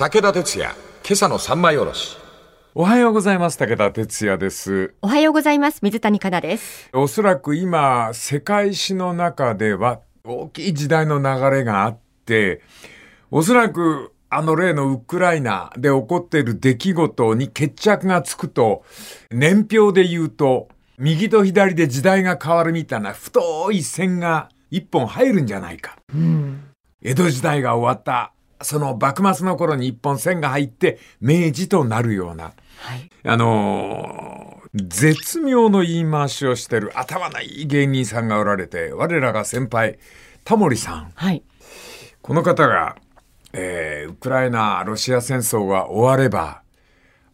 武田鉄矢、今朝の三枚おろし。おはようございます。武田哲也です。おはようございます。水谷香奈です。おそらく今、世界史の中では大きい時代の流れがあって、おそらくあの例のウクライナで起こっている出来事に決着がつくと、年表で言うと、右と左で時代が変わるみたいな太い線が一本入るんじゃないか。江戸時代が終わった、その幕末の頃に一本線が入って明治となるような、はい。あのー絶妙の言い回しをしてる頭のいい芸人さんがおられて、我らが先輩、タモリさん。はい。この方が、えーウクライナ、ロシア戦争が終われば、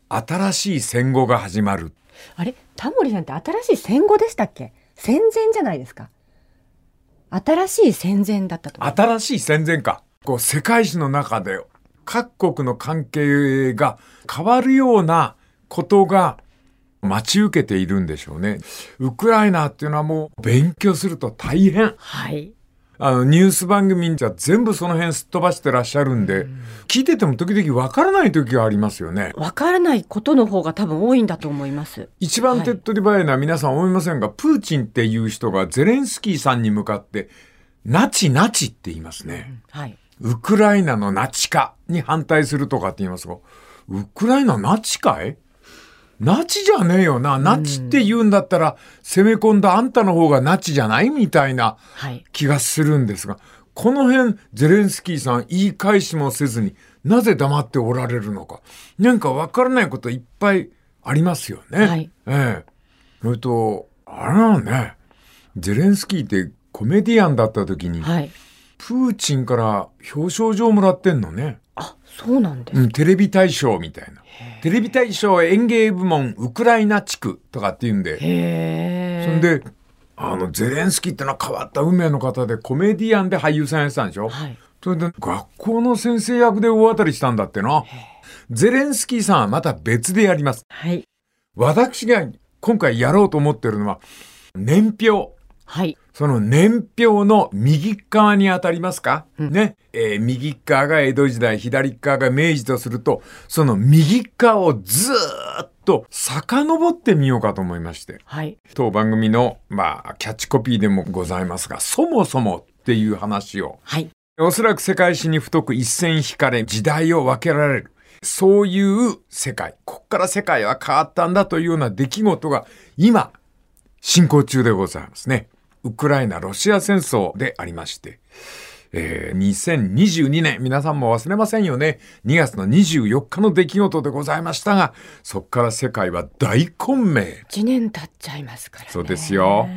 新しい戦後が始まる。あれ？タモリさんって新しい戦後でしたっけ？戦前じゃないですか。新しい戦前だったと。新しい戦前か。こう、世界史の中で各国の関係が変わるようなことが待ち受けているんでしょうね。ウクライナっていうのはもう勉強すると大変。はい。あの、ニュース番組じゃ全部その辺すっ飛ばしてらっしゃるんで、聞いてても時々わからない時がありますよね。わからないことの方が多分多いんだと思います。一番手っ取り早いのは皆さん思いませんが、プーチンっていう人がゼレンスキーさんに向かって、ナチナチって言いますね。はい。ウクライナのナチ化に反対するとかって言いますが、ウクライナナチかい？ナチじゃねえよな。ナチって言うんだったら、攻め込んだあんたの方がナチじゃないみたいなはい。気がするんですが、この辺、ゼレンスキーさん言い返しもせずになぜ黙っておられるのか。なんかわからないこといっぱいありますよね。はいええ。それと、あれなのね、ゼレンスキーってコメディアンだった時に、はい。プーチンから表彰状もらってんのね。あ、そうなんです。うん、テレビ大賞みたいな。テレビ大賞演芸部門ウクライナ地区とかって言うんで。へえ。そんで、あの、ゼレンスキーってのは変わった運命の方でコメディアンで俳優さんやってたんでしょはい。それで学校の先生役で大当たりしたんだってな。ゼレンスキーさんはまた別でやります。はい。私が今回やろうと思ってるのは、年表。はい。その年表の右側に当たりますか、ね。えー右側が江戸時代、左側が明治とすると、その右側をずーっと遡ってみようかと思いまして。はい。当番組の、まあ、キャッチコピーでもございますが、そもそもっていう話を、はい。おそらく世界史に太く一線引かれ、時代を分けられる。そういう世界。こっから世界は変わったんだというような出来事が今、進行中でございますね。ウクライナ・ロシア戦争でありまして、えー2022年、皆さんも忘れませんよね。2月の24日の出来事でございましたが、そこから世界は大混迷。一年経っちゃいますからね。そうですよ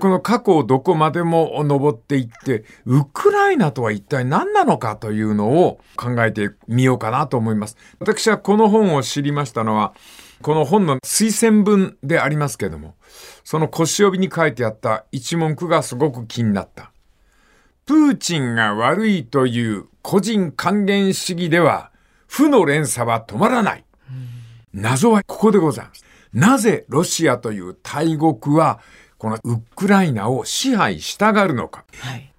この過去をどこまでも登っていって、ウクライナとは一体何なのかというのを考えてみようかなと思います。私はこの本を知りましたのは、この本の推薦文でありますけれども、その腰帯に書いてあった一文句がすごく気になった。プーチンが悪いという個人還元主義では、負の連鎖は止まらない。謎はここでございます。なぜロシアという大国は、このウクライナを支配したがるのか。はい。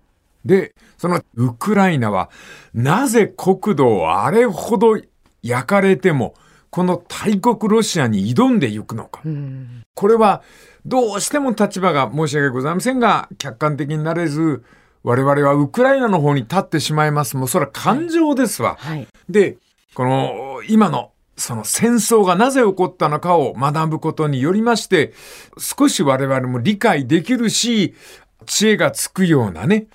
で、そのウクライナは、なぜ国土をあれほど焼かれても、この大国ロシアに挑んでいくのか。うん。これは、どうしても立場が申し訳ございませんが、客観的になれず、我々はウクライナの方に立ってしまいます。もうそれは感情ですわ。はい。で、この今のその戦争がなぜ起こったのかを学ぶことによりまして、少し我々も理解できるし、知恵がつくようなね、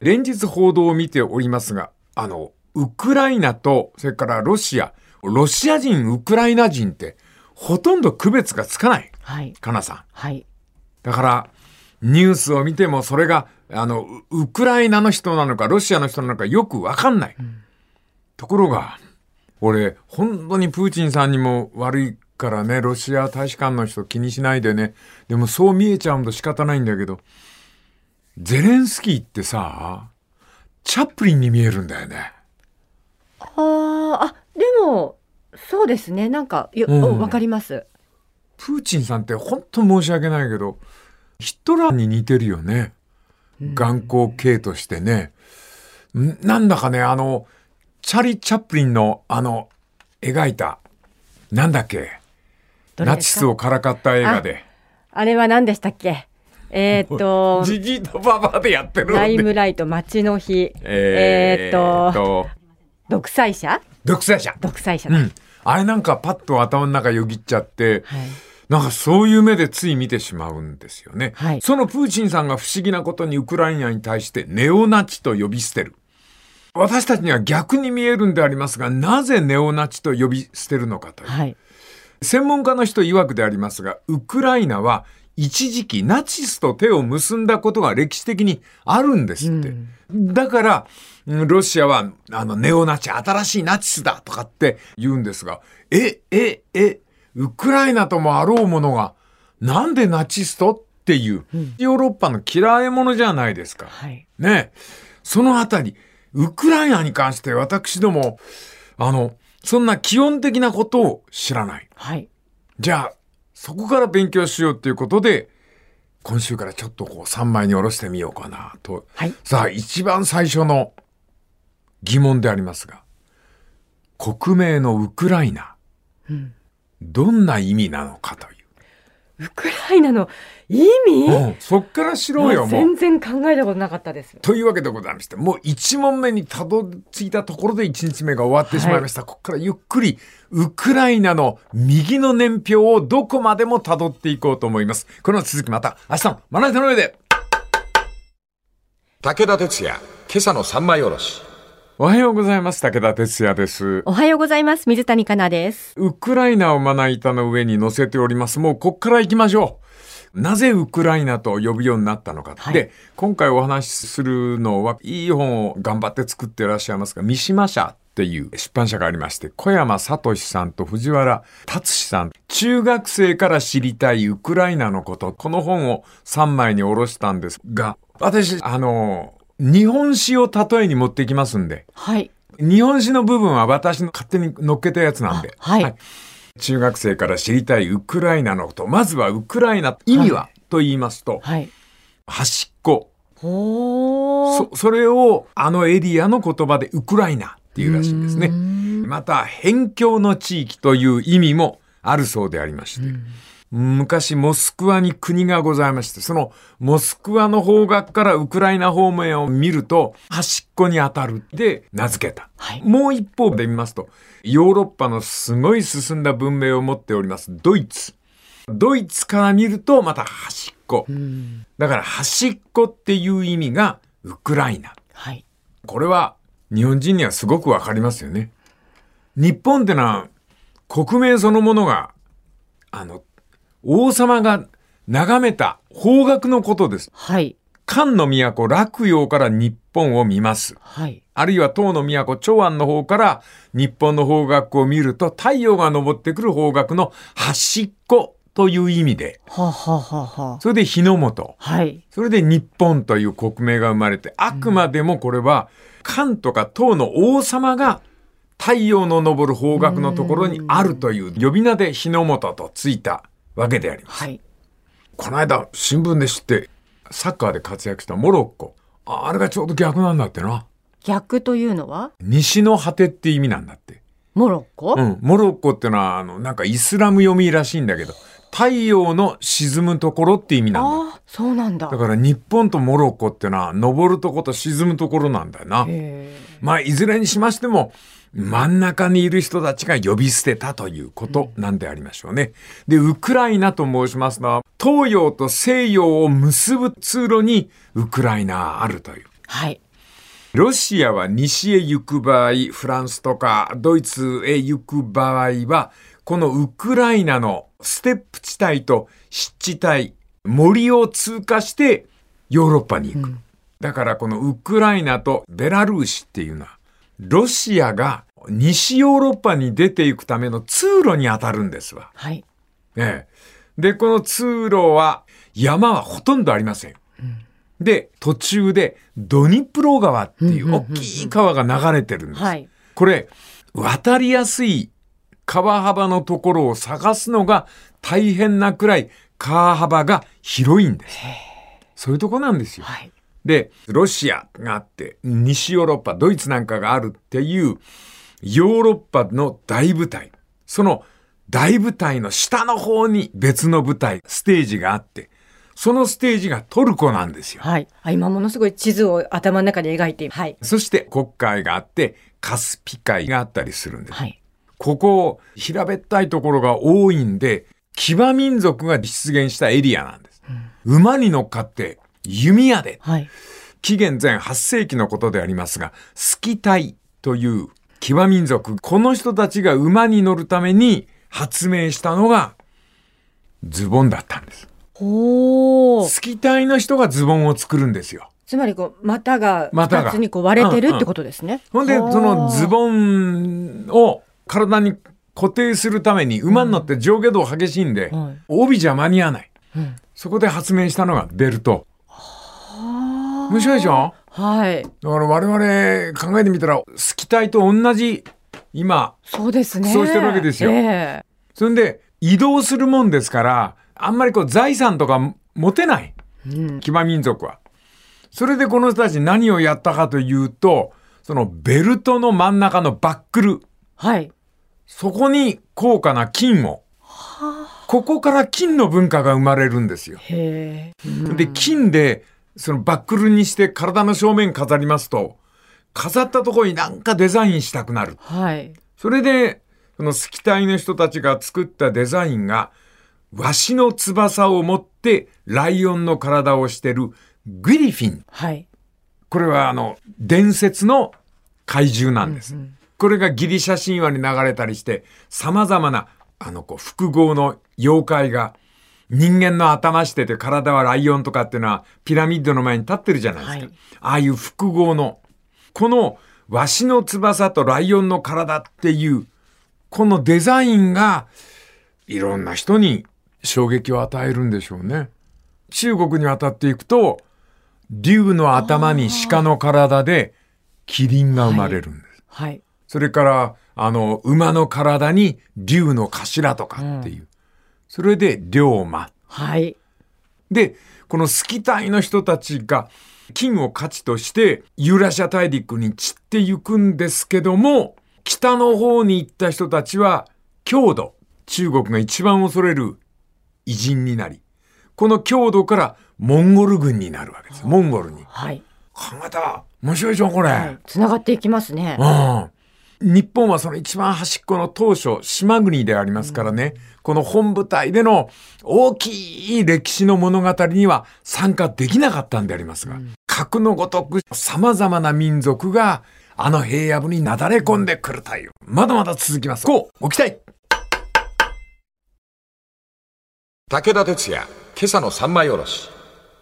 連日報道を見ておりますが、あの、ウクライナと、それからロシア、ロシア人、ウクライナ人って、ほとんど区別がつかない。はい。かなさん。はい。だから、ニュースを見てもそれが、あの、ウウクライナの人なのか、ロシアの人なのかよくわかんない。ところが、俺、本当にプーチンさんにも悪いからね、ロシア大使館の人気にしないでね。でもそう見えちゃうと仕方ないんだけど、ゼレンスキーってさ、チャップリンに見えるんだよね。あーあ、でも、そうですね。なんか、ようんわかります。プーチンさんって本当申し訳ないけど、ヒトラーに似てるよね。眼光系としてね。んなんだかね、あの、チャリ・チャップリンのあの、描いた、なんだっけ、ナチスをからかった映画で。あれは何でしたっけ？えーっと、ジジイとババアでやってるのライで。ムライト、街の日、ええーっと、と、独裁者？独裁者。独裁者だ。うん。あれなんかパッと頭の中よぎっちゃって、はい。なんかそういう目でつい見てしまうんですよね。はいそのプーチンさんが不思議なことにウクライナに対してネオナチと呼び捨てる。私たちには逆に見えるんでありますが、なぜネオナチと呼び捨てるのかという。はい。専門家の人曰くでありますが、ウクライナは一時期ナチスと手を結んだことが歴史的にあるんですって。だから、うんロシアは、あの、ネオナチ、新しいナチスだとかって言うんですが、え、え、え、ウクライナともあろうものが、なんでナチスとっていう、ヨーロッパの嫌い者じゃないですか。はい。ねえそのあたり、ウクライナに関して私ども、あの、そんな基本的なことを知らない。はい。じゃあ、そこから勉強しようっていうことで、今週からちょっとこう3枚に下ろしてみようかなと。はいさあ、一番最初の疑問でありますが、国名のウクライナ、どんな意味なのかという。ウクライナの意味、うん、そっから知ろうよ、もう。全然考えたことなかったです。というわけでございまして、もう一問目にたどり着いたところで一日目が終わってしまいました。ここからゆっくり、ウクライナの右の年表をどこまでも辿っていこうと思います。この続きまた明日のまな板の上で。武田鉄矢、今朝の三枚おろし。おはようございます。武田哲也です。おはようございます。水谷香奈です。ウクライナをまな板の上に載せております。もうこっから行きましょう。なぜウクライナと呼ぶようになったのか。はいで、今回お話しするのは、いい本を頑張って作っていらっしゃいますが、三島社っていう出版社がありまして、小山聡さんと藤原達史さん、中学生から知りたいウクライナのこと、この本を3枚に下ろしたんですが、私、あの、日本史を例えに持ってきますんで、はい。日本史の部分は私の勝手に乗っけたやつなんで。あはい中学生から知りたいウクライナのこと。まずはウクライナ、意味は、はと言いますと、はい。端っこ。そ、それをあのエリアの言葉でウクライナっていうらしいんですね。また、辺境の地域という意味もあるそうでありまして。昔、モスクワに国がございまして、そのモスクワの方角からウクライナ方面を見ると、端っこに当たるって名付けた。はいもう一方で見ますと、ヨーロッパのすごい進んだ文明を持っております、ドイツ。ドイツから見ると、また端っこ。だから端っこっていう意味がウクライナ。はい。これは日本人にはすごくわかりますよね。日本ってのは国名そのものが、あの、王様が眺めた方角のことです。はい。漢の都洛陽から日本を見ます。はい。あるいは唐の都長安の方から日本の方角を見ると太陽が昇ってくる方角の端っこという意味で、はあ、はあはあはあ、それで日の本。はい。それで日本という国名が生まれて、あくまでもこれは、漢とか唐の王様が太陽の昇る方角のところにあるという呼び名で日の本とついたわけであります。はい。この間、新聞で知って、サッカーで活躍したモロッコ。ああれがちょうど逆なんだってな。逆というのは？西の果てって意味なんだって。モロッコ、うん。モロッコってのは、あの、なんかイスラム読みらしいんだけど、太陽の沈むところって意味なんだ。ああ、そうなんだ。だから日本とモロッコってのは、昇るとこと沈むところなんだよな。へまあ、いずれにしましても、真ん中にいる人たちが呼び捨てたということなんでありましょうね。で、ウクライナと申しますのは、東洋と西洋を結ぶ通路にウクライナあるという。はい。ロシアは西へ行く場合、フランスとかドイツへ行く場合は、このウクライナのステップ地帯と湿地帯、森を通過してヨーロッパに行く。だからこのウクライナとベラルーシっていうのは、ロシアが西ヨーロッパに出ていくための通路に当たるんですわ。はい。ええ。で、この通路は山はほとんどありません。で、途中でドニプロ川っていう大きい川が流れてるんです。はい。これ、渡りやすい川幅のところを探すのが大変なくらい川幅が広いんです。そういうとこなんですよ。はい。で、ロシアがあって、西ヨーロッパ、ドイツなんかがあるっていう、ヨーロッパの大舞台。その大舞台の下の方に別の舞台、ステージがあって、そのステージがトルコなんですよ。はい。あ今ものすごい地図を頭の中で描いて、はい。そして黒海があって、カスピ海があったりするんです。はい。ここ、平べったいところが多いんで、騎馬民族が出現したエリアなんです。馬に乗っかって、弓矢で、はい。紀元前8世紀のことでありますが、スキタイという騎馬民族、この人たちが馬に乗るために発明したのがズボンだったんです。ほー。スキタイの人がズボンを作るんですよ。つまりこう、股が股つにこう割れてるってことですね。ほんで、そのズン。ボンを体に固定するために馬に乗って上下動激しいんで、はい帯じゃ間に合わない。うんそこで発明したのがベルト。面白いでしょ？はい。だから我々考えてみたら、スキタイと同じ、今、そうですね。そうしてるわけですよえそんで移動するもんですから、あんまりこう財産とか持てない。えうん。騎馬民族は。それでこの人たち何をやったかというと、そのベルトの真ん中のバックル、はい。そこに高価な金を、ここから金の文化が生まれるんですよ。へえ。うんで、金で、そのバックルにして体の正面飾りますと、飾ったところになんかデザインしたくなる。はい。それで、そのスキタイの人たちが作ったデザインが、ワシの翼を持ってライオンの体をしてるグリフィン。はい。これはあの、伝説の怪獣なんです。うんうんこれがギリシャ神話に流れたりして、様々な、あの、こう、複合の妖怪が、人間の頭してて体はライオンとかっていうのはピラミッドの前に立ってるじゃないですか。はいああいう複合の、この、ワシの翼とライオンの体っていう、このデザインが、いろんな人に衝撃を与えるんでしょうね。中国に渡っていくと、竜の頭に鹿の体で、キリンが生まれるんです。はい。それから、あの、馬の体に竜の頭とかっていう。それで、龍馬。はい。で、このスキタイの人たちが、金を価値として、ユーラシア大陸に散っていくんですけども、北の方に行った人たちは、郷土、中国が一番恐れる偉人になり、この郷土からモンゴル軍になるわけです。モンゴルに。はい。考えたら、面白いでしょ、これ。はい。つながっていきますね。うん。日本はその一番端っこの当初、島国でありますからね、この本部隊での大きい歴史の物語には参加できなかったんでありますが、核のごとく様々な民族があの平野部になだれ込んでくるという。まだまだ続きます。こう、ご期待武田鉄矢、今朝の三枚おろし。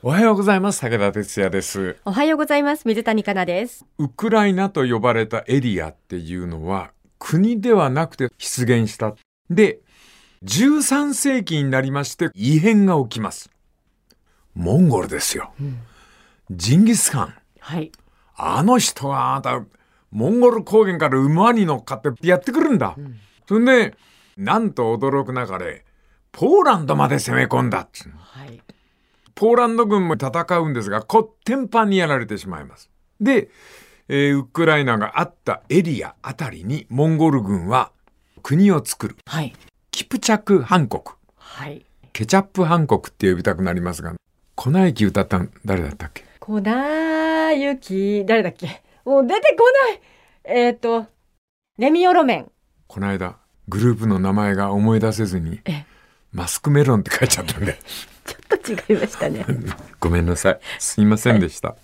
おはようございます。武田哲也です。おはようございます。水谷香奈です。ウクライナと呼ばれたエリアっていうのは国ではなくて出現した。で、13世紀になりまして異変が起きます。モンゴルですよ。ジンギスカン。はい。あの人はあなた、モンゴル高原から馬に乗っかってやってくるんだ。そんで、なんと驚くなかれ、ポーランドまで攻め込んだっつうのはい。ポーランド軍も戦うんですが、こってんぱんにやられてしまいます。で、えーウクライナがあったエリアあたりにモンゴル軍は国を作る。はい。キプチャクハン国。はい。ケチャップハン国って呼びたくなりますが、粉雪歌ったん誰だったっけ？粉雪、誰だっけ？もう出てこない。えっ、と、レミオロメン。この間、グループの名前が思い出せずにえ、マスクメロンって書いちゃったんで、ちょっと違いましたね。ごめんなさい。すいませんでした。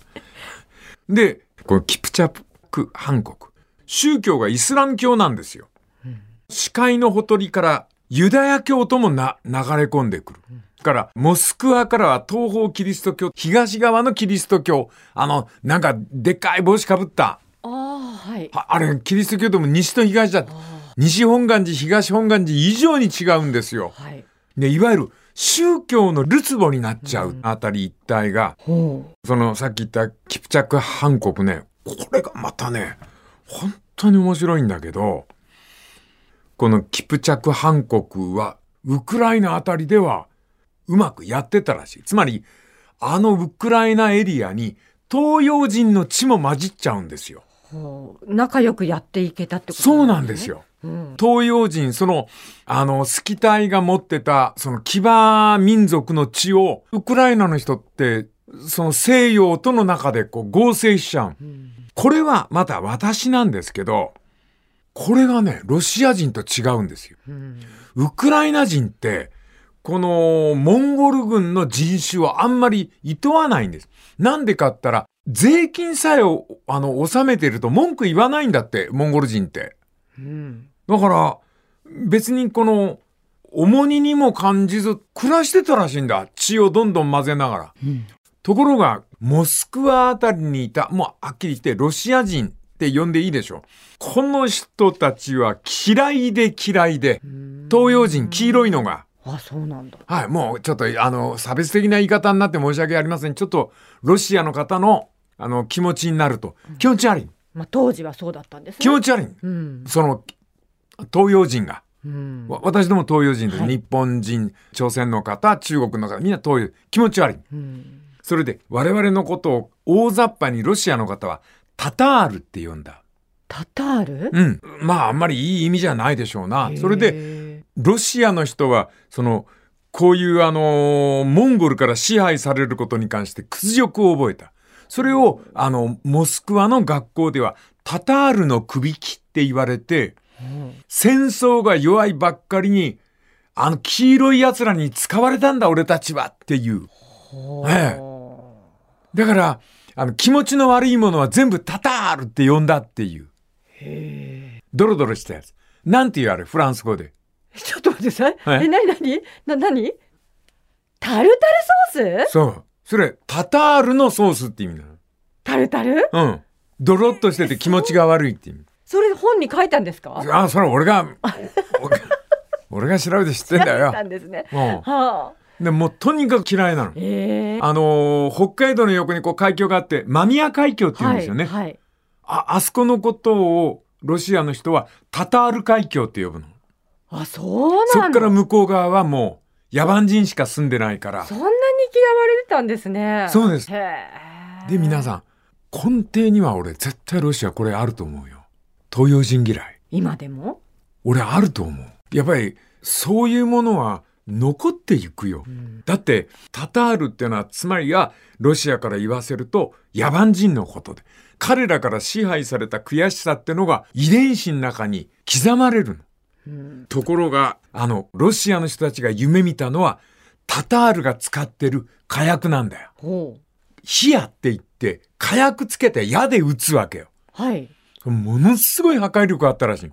で、このキプチャクハン国。宗教がイスラム教なんですよ。視界のほとりからユダヤ教ともな流れ込んでくる。から、モスクワからは東方キリスト教、東側のキリスト教、あの、なんか、でっかい帽子かぶった、ああ、はい。ああれ、キリスト教でも西と東だ。西本願寺、東本願寺以上に違うんですよ。はい。で、いわゆる宗教のるつぼになっちゃうあたり一帯が、ほそのさっき言ったキプチャクハン国ね、これがまたね、本当に面白いんだけど、このキプチャクハン国は、ウクライナあたりではうまくやってたらしい。つまり、あのウクライナエリアに東洋人の血も混じっちゃうんですよ。仲良くやっていけたってことそうなんですよ。よ。うん東洋人、その、あの、スキタイが持ってた、その騎馬民族の血を、ウクライナの人って、その西洋との中でこう合成しちゃう。これはまた私なんですけど、これがね、ロシア人と違うんですよ。ウクライナ人って、このモンゴル軍の人種をあんまり厭わないんです。なんでかったら、税金さえを、あの、納めてると文句言わないんだって、モンゴル人って。うんだから、別にこの、重荷にも感じず暮らしてたらしいんだ。血をどんどん混ぜながら。ところが、モスクワあたりにいた、もうはっきり言ってロシア人って呼んでいいでしょ。この人たちは嫌いで嫌いで、東洋人黄色いのが。あそうなんだ。はい、もうちょっと、あの、差別的な言い方になって申し訳ありません。ちょっと、ロシアの方の、あの、気持ちになると、気持ち悪い。まあ当時はそうだったんですね。気持ち悪い。うんその、東洋人が。うんわ私ども東洋人で、はい日本人、朝鮮の方、中国の方、みんな東洋、気持ち悪い。うんそれで、我々のことを大雑把にロシアの方は、タタールって呼んだ。タタール？うん。まあ、あんまりいい意味じゃないでしょうな。それで、でロシアの人は、その、こういうあのーモンゴルから支配されることに関して屈辱を覚えた。それを、あの、モスクワの学校では、タタールの首切って言われて、戦争が弱いばっかりに、あの黄色い奴らに使われたんだ俺たちはっていう。ええだから、あの気持ちの悪いものは全部タタールって呼んだっていう。ドロドロしたやつ。なんて言うあれ、フランス語で。ちょっと待ってさえ、なになにな、なに？タルタルソース？そう。それ、タタールのソースって意味なタルタル？の。うん。ドロッとしてて気持ちが悪いって意味。それ本に書いたんですか？あ、それ俺が、俺が調べて知ってんだよた。んですね。うん。はあ。でもうとにかく嫌いなの。ええあのー北海道の横にこう海峡があって、間宮海峡って言うんですよね。はい。はいあ、あそこのことをロシアの人はタタール海峡って呼ぶの。あ、そうなんだ。そっから向こう側はもう野蛮人しか住んでないからそ。んなに嫌われてたんですね。そうですで、皆さん、根底には俺絶対ロシアこれあると思うよ。東洋人嫌い。今でも？俺あると思う。やっぱりそういうものは残っていくよ。だってタタールっていうのはつまりはロシアから言わせると野蛮人のことで彼らから支配された悔しさってのが遺伝子の中に刻まれるの。ところがあのロシアの人たちが夢見たのはタタールが使ってる火薬なんだよ。火矢って言って火薬つけて矢で撃つわけよ。はい。ものすごい破壊力あったらしい。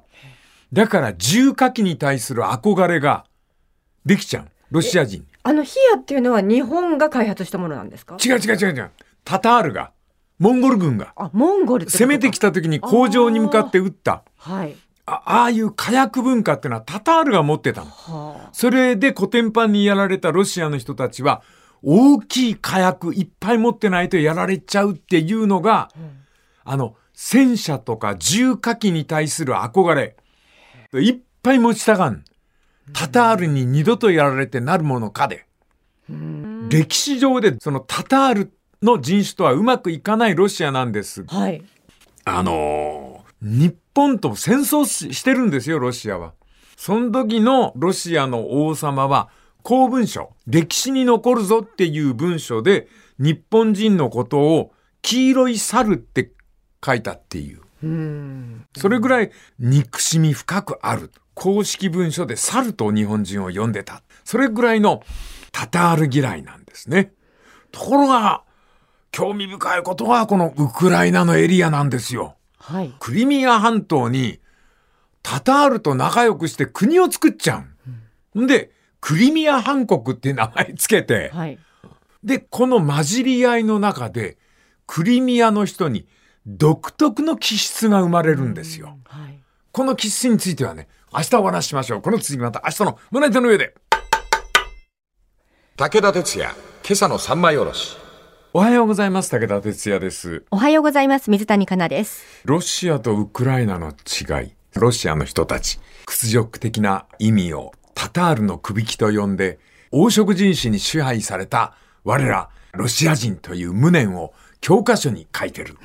だから重火器に対する憧れができちゃう。ロシア人に。あのヒアっていうのは日本が開発したものなんですか？違う違う違う違う。タタールが、モンゴル軍があ、モンゴル攻めてきた時に工場に向かって撃った。はい。あああいう火薬文化ってのはタタールが持ってたの。はそれでコテンパンにやられたロシアの人たちは、大きい火薬いっぱい持ってないとやられちゃうっていうのが、あの、戦車とか重火器に対する憧れ。いっぱい持ちたがん。タタールに二度とやられてなるものかで。歴史上でそのタタールの人種とはうまくいかないロシアなんです。あ。はい。あのー日本と戦争ししてるんですよ、ロシアは。その時のロシアの王様は、公文書、歴史に残るぞっていう文書で、日本人のことを黄色い猿って書いたっていう。うん。それぐらい憎しみ深くある。公式文書で猿と日本人を呼んでた。それぐらいのタタール嫌いなんですね。ところが、興味深いことはこのウクライナのエリアなんですよ。はい。クリミア半島にタタールと仲良くして国を作っちゃう。んで、クリミア半国って名前つけて、はい。で、この混じり合いの中で、クリミアの人に独特の気質が生まれるんですよ。はい。この気質についてはね、明日お話ししましょう。この続きまた明日の胸手の上で。武田鉄矢、今朝の三枚おろし。おはようございます。武田哲也です。おはようございます。水谷香奈です。ロシアとウクライナの違い。ロシアの人たち、屈辱的な意味をタタールの首輝と呼んで、黄色人種に支配された我らロシア人という無念を教科書に書いてる。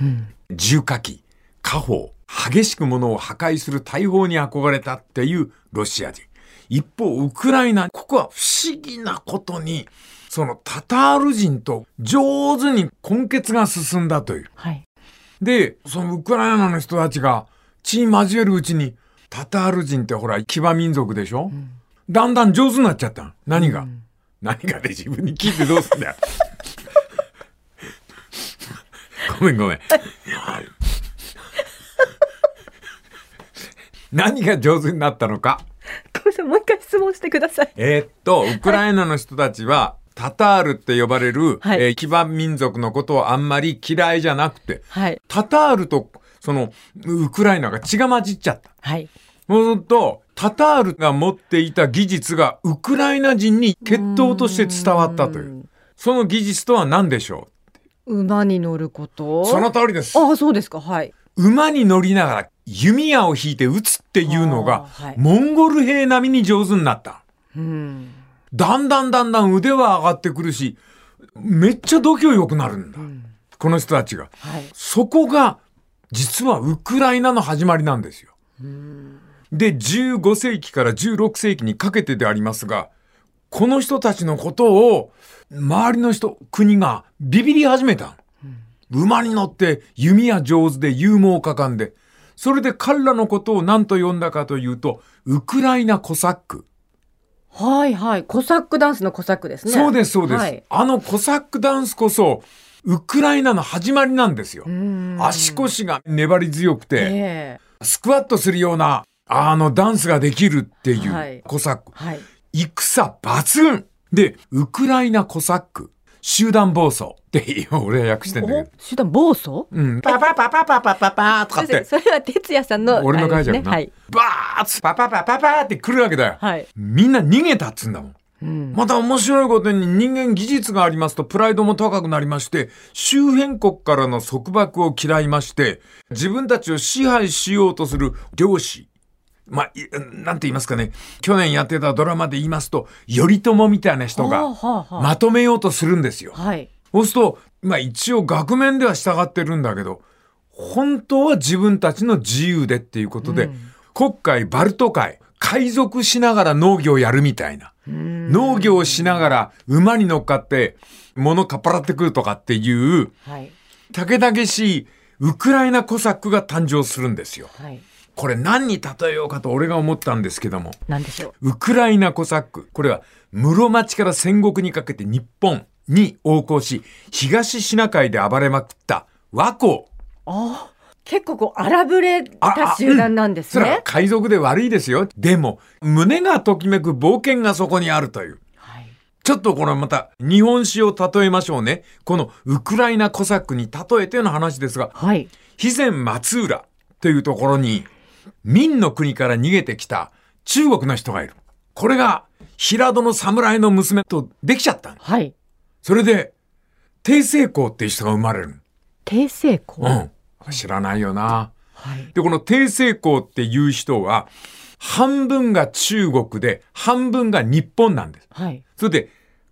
重火器、火砲、激しく物を破壊する大砲に憧れたっていうロシア人。一方、ウクライナ、ここは不思議なことに、そのタタール人と上手に根血が進んだという。はい。で、そのウクライナの人たちが血交えるうちに、タタール人ってほら、騎馬民族でしょ、だんだん上手になっちゃったの何が、何がで自分に聞いてどうすんだよ。ごめんごめん。何が上手になったのか。ごめんなさい、もう一回質問してください。えーっと、ウクライナの人たちは、タタールって呼ばれる、はいえー騎馬民族のことをあんまり嫌いじゃなくて、はい。タタールと、その、ウクライナが血が混じっちゃった。はい。そうすると、タタールが持っていた技術がウクライナ人に血統として伝わったという。その技術とは何でしょ馬に乗ること？うその通りです。ああ、そうですか。はい。馬に乗りながら弓矢を引いて撃つっていうのが、はいモンゴル兵並みに上手になった。うん。だんだんだんだん腕は上がってくるし、めっちゃ度胸良くなるんだ。この人たちが。はい。そこが、実はウクライナの始まりなんですよ。で、15世紀から16世紀にかけてでありますが、この人たちのことを、周りの人、国がビビり始めた。馬に乗って弓矢上手で勇猛果敢で、それで彼らのことを何と呼んだかというと、ウクライナコサック。はいはい。コサックダンスのコサックですね。そうです、そうです。はい。あのコサックダンスこそ、ウクライナの始まりなんですよ。ん足腰が粘り強くて、ええスクワットするような、あの、ダンスができるっていはいうコサック。はい。戦抜群で、ウクライナコサック、集団暴走って、俺は訳してんだけおど。集団暴走？うん。パパパパパパパパとかって、それは哲也さんの俺の書いちゃうな。あれですねバーッつパパパパパって来るわけだよ。はい。はい。みんな逃げたっつうんだもん。うん。また面白いことに人間技術がありますとプライドも高くなりまして、周辺国からの束縛を嫌いまして、自分たちを支配しようとする漁師。まあ、いなんて言いますかね。去年やってたドラマで言いますと、頼朝みたいな人はあがまとめようとするんですよ。はい。そうすると、まあ一応額面では従ってるんだけど、本当は自分たちの自由でっていうことで、国会、バルト海、海賊しながら農業をやるみたいな。農業をしながら馬に乗っかって物かっぱらってくるとかっていう、はい。武々しいウクライナコサックが誕生するんですよ。はい。これ何に例えようかと俺が思ったんですけども。なんでしょう？ウクライナコサック。これは室町から戦国にかけて日本に横行し、東シナ海で暴れまくった和光。ああ。結構こう荒ぶれた集団なんですそれはね。海賊で悪いですよ。でも、胸がときめく冒険がそこにあるという。はい。ちょっとこれまた日本史を例えましょうね。このウクライナコサックに例えての話ですが、はい。肥前松浦というところに、明の国から逃げてきた中国の人がいる。これが平戸の侍の娘とできちゃったのはい。それで、帝政公っていう人が生まれる。帝政公？うん。知らないよな。はい。で、この帝政公っていう人は、半分が中国で、半分が日本なんです。はい。それで、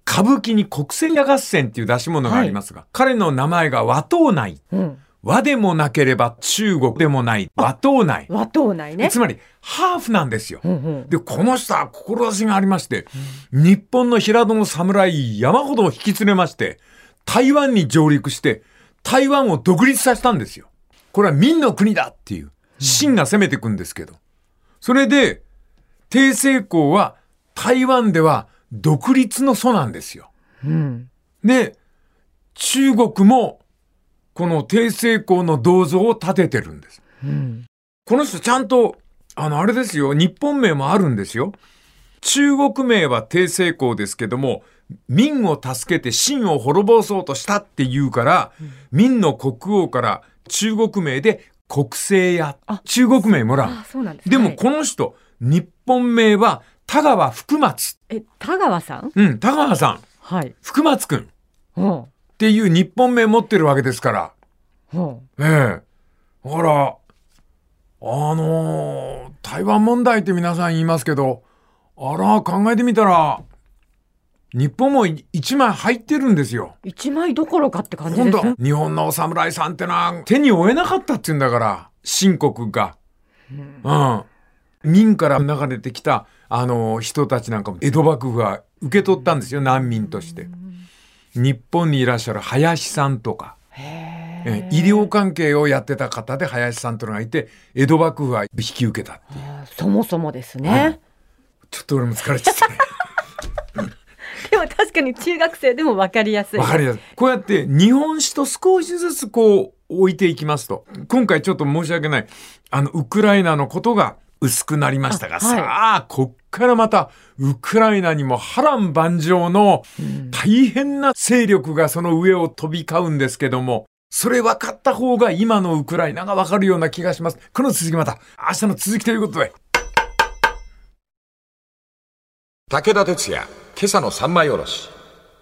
歌舞伎に国戦合戦っていう出し物がありますが、彼の名前が和東内。うん。和でもなければ中国でもない和東内。和東内ね。つまり、ハーフなんですよ。うんうん。で、この人は志がありまして、日本の平戸の侍山ほど引き連れまして、台湾に上陸して、台湾を独立させたんですよ。これは民の国だっていう、秦が攻めてくんですけど。それで、帝政公は台湾では独立の祖なんですよ。うん。で、中国も、この帝政公の銅像を建ててるんです。うん。この人ちゃんと、あの、あれですよ、日本名もあるんですよ。中国名は帝政公ですけども、明を助けて秦を滅ぼそうとしたって言うから、明の国王から中国名で国政やあ、中国名もらううですでもはいこの人、日本名は田川福松。え、田川さん？うん、田川さん、はい。福松くんっうん。ていう日本名持ってるわけですから。うん。ええ。だから、あのー台湾問題って皆さん言いますけど、あら、考えてみたら、日本も1枚入ってるんですよ。一枚どころかって感じですね。日本のお侍さんってのは手に負えなかったって言うんだから、秦国が。うん。明から流れてきた、あの、人たちなんかも江戸幕府が受け取ったんですよ、難民として。日本にいらっしゃる林さんとか、え医療関係をやってた方で林さんというのがいて、江戸幕府は引き受けた。そもそもですはいね。ちょっと俺も疲れちゃったね。でも確かに中学生でもわかりやすい。わかりやすい。こうやって日本史と少しずつこう置いていきますと、今回ちょっと申し訳ない、あの、ウクライナのことが薄くなりましたが、あはいさあ、こっからまた、ウクライナにも波乱万丈の大変な勢力がその上を飛び交うんですけども、それ分かった方が今のウクライナが分かるような気がします。この続きまた、明日の続きということで。武田鉄矢、今朝の三枚おろし。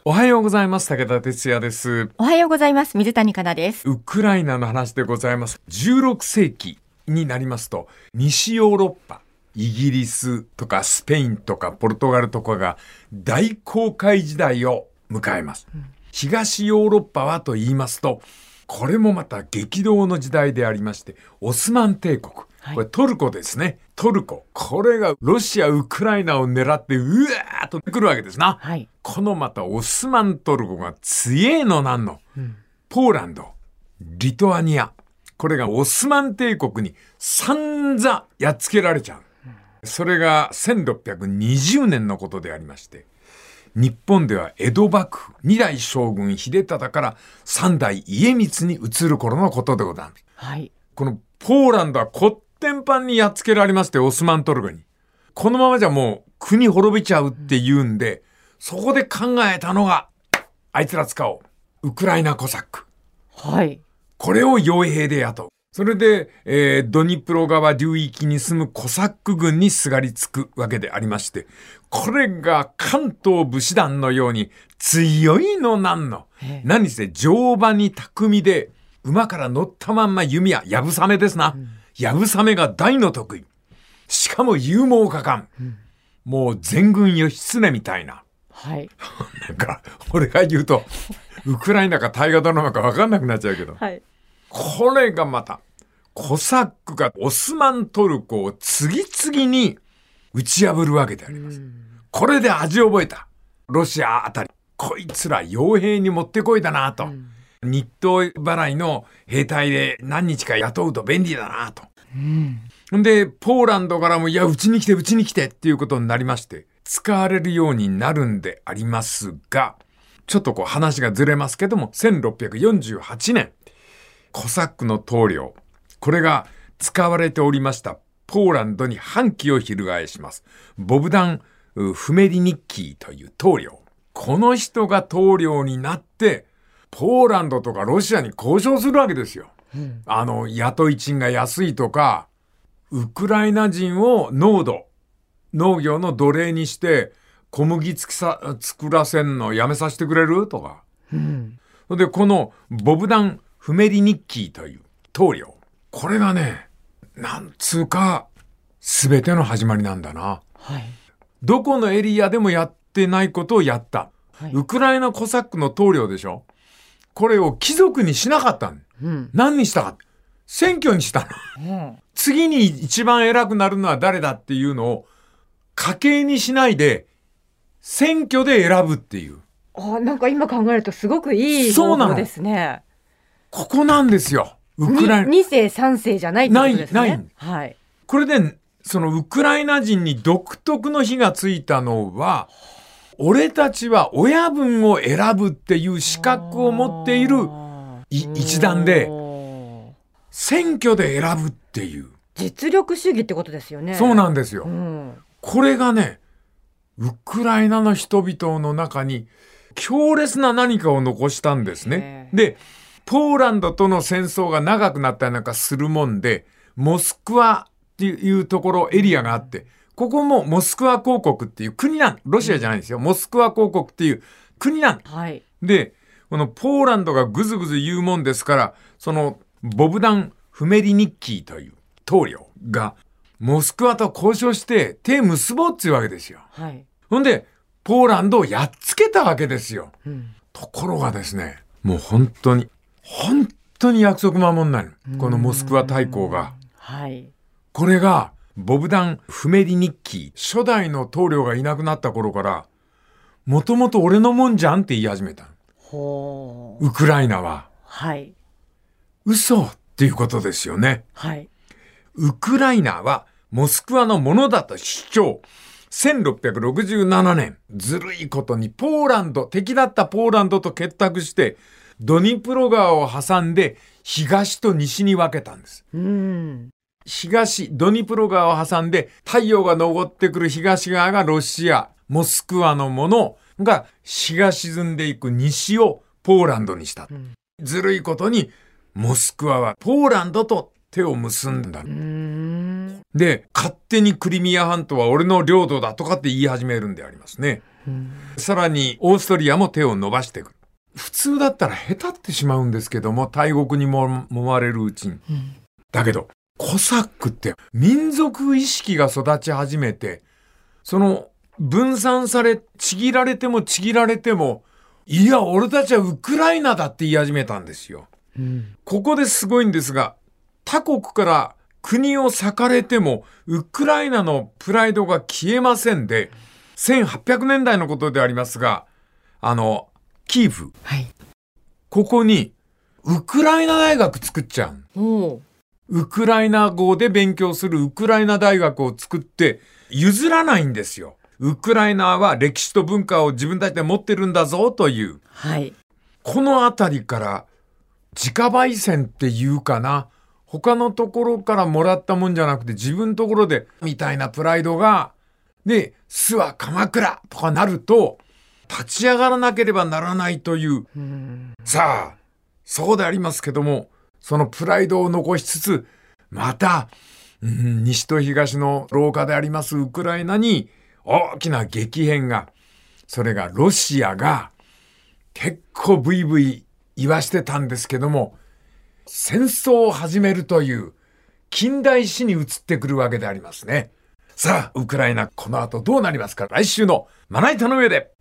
おはようございます。武田哲也です。おはようございます。水谷香奈です。ウクライナの話でございます。16世紀になりますと、西ヨーロッパ、イギリスとかスペインとかポルトガルとかが大航海時代を迎えます。東ヨーロッパはと言いますと、これもまた激動の時代でありまして、オスマン帝国。はいこれトルコですね。トルコ。これがロシア、ウクライナを狙ってうわーっと来るわけですな。はい。このまたオスマントルコが強えのなんの？ポーランド、リトアニア。これがオスマン帝国に散々やっつけられちゃう。それが1620年のことでありまして、日本では江戸幕府、二代将軍秀忠から三代家光に移る頃のことでございます。はい。このポーランドはこってんぱんにやっつけられまして、オスマントルコに。このままじゃもう国滅びちゃうって言うんで、そこで考えたのが、あいつら使おう。ウクライナコサック。はい。これを傭兵で雇う。それで、えードニプロ川流域に住むコサック軍にすがりつくわけでありまして、これが関東武士団のように強いのなんの？何せ乗馬に巧みで、馬から乗ったまんま弓や、やぶさめですな。やぶさめが大の得意。しかも勇猛果敢。もう全軍義経みたいな。はい。なんか、俺が言うと、ウクライナか大河ドラマか分かんなくなっちゃうけど。はい。これがまた、コサックがオスマントルコを次々に打ち破るわけであります。これで味を覚えた。ロシアあたり。こいつら傭兵に持ってこいだなと。日当払いの兵隊で何日か雇うと便利だなと。んで、ポーランドからも、いや、うちに来て、うちに来てっていうことになりまして、使われるようになるんでありますが、ちょっとこう話がずれますけども、1648年、コサックの棟梁、これが使われておりましたポーランドに反旗を翻します。ボブダン・うフメリニッキーという棟梁。この人が棟梁になって、ポーランドとかロシアに交渉するわけですよ。あの、雇い賃が安いとか、ウクライナ人を農土、農業の奴隷にして、小麦つきさ作らせんのやめさせてくれる？とか。で、このボブダン・フメリニッキーという棟梁。これがね、なんつうか、すべての始まりなんだな。はい。どこのエリアでもやってないことをやった。はいウクライナコサックの棟梁でしょこれを貴族にしなかったの。うん。何にしたか。選挙にしたの。次に一番偉くなるのは誰だっていうのを家計にしないで選挙で選ぶっていう。あ、なんか今考えるとすごくいいそうなの方法ですね。ここなんですよ。ウクライナ。に二世三世じゃないってことですね。ないないはい。これで、そのウクライナ人に独特の火がついたのは、俺たちは親分を選ぶっていう資格を持っているい一団で選挙で選ぶっていう。実力主義ってことですよね。そうなんですよ。うん。これがね、ウクライナの人々の中に強烈な何かを残したんですねへ。で、ポーランドとの戦争が長くなったりなんかするもんで、モスクワっていうところ、エリアがあって、ここもモスクワ公国っていう国なんロシアじゃないんですよ。モスクワ公国っていう国なんはい。で、このポーランドがぐずぐず言うもんですから、そのボブダン・フメリニッキーという棟梁が、モスクワと交渉して手結ぼうっていうわけですよ。はい。ほんで、ポーランドをやっつけたわけですよ。うんところがですね、もう本当に、本当に約束守んないの。このモスクワ大公が。はい。これが、ボブダン・フメリニッキー、初代の棟梁がいなくなった頃から、もともと俺のもんじゃんって言い始めたの。ほう。ウクライナは。はい。嘘っていうことですよね。はい。ウクライナはモスクワのものだと主張。1667年、ずるいことにポーランド、敵だったポーランドと結託して、ドニプロ川を挟んで東と西に分けたんです。うん。東、ドニプロ川を挟んで太陽が昇ってくる東側がロシア、モスクワのものが日が沈んでいく西をポーランドにした。んずるいことに、モスクワはポーランドと手を結んだう。ん。で、勝手にクリミア半島は俺の領土だとかって言い始めるんでありますね。うんさらに、オーストリアも手を伸ばしてくる。普通だったら下手ってしまうんですけども、大国にも揉まれるうちに。うんだけど、コサックって民族意識が育ち始めて、その分散され、ちぎられてもちぎられても、いや、俺たちはウクライナだって言い始めたんですよ。うん。ここですごいんですが、他国から国を裂かれても、ウクライナのプライドが消えませんで、1800年代のことでありますが、あの、キーフ、はい。ここに、ウクライナ大学作っちゃう。ウクライナ語で勉強するウクライナ大学を作って譲らないんですよ。ウクライナは歴史と文化を自分たちで持ってるんだぞという。はい。このあたりから自家焙煎っていうかな。他のところからもらったもんじゃなくて自分のところでみたいなプライドが、で、巣は鎌倉とかなると立ち上がらなければならないといううん。さあ、そうでありますけども、そのプライドを残しつつ、また、うん西と東の廊下でありますウクライナに大きな激変が、それがロシアが結構ブイブイ言わしてたんですけども、戦争を始めるという近代史に移ってくるわけでありますね。さあ、ウクライナこの後どうなりますか？来週のまな板の上で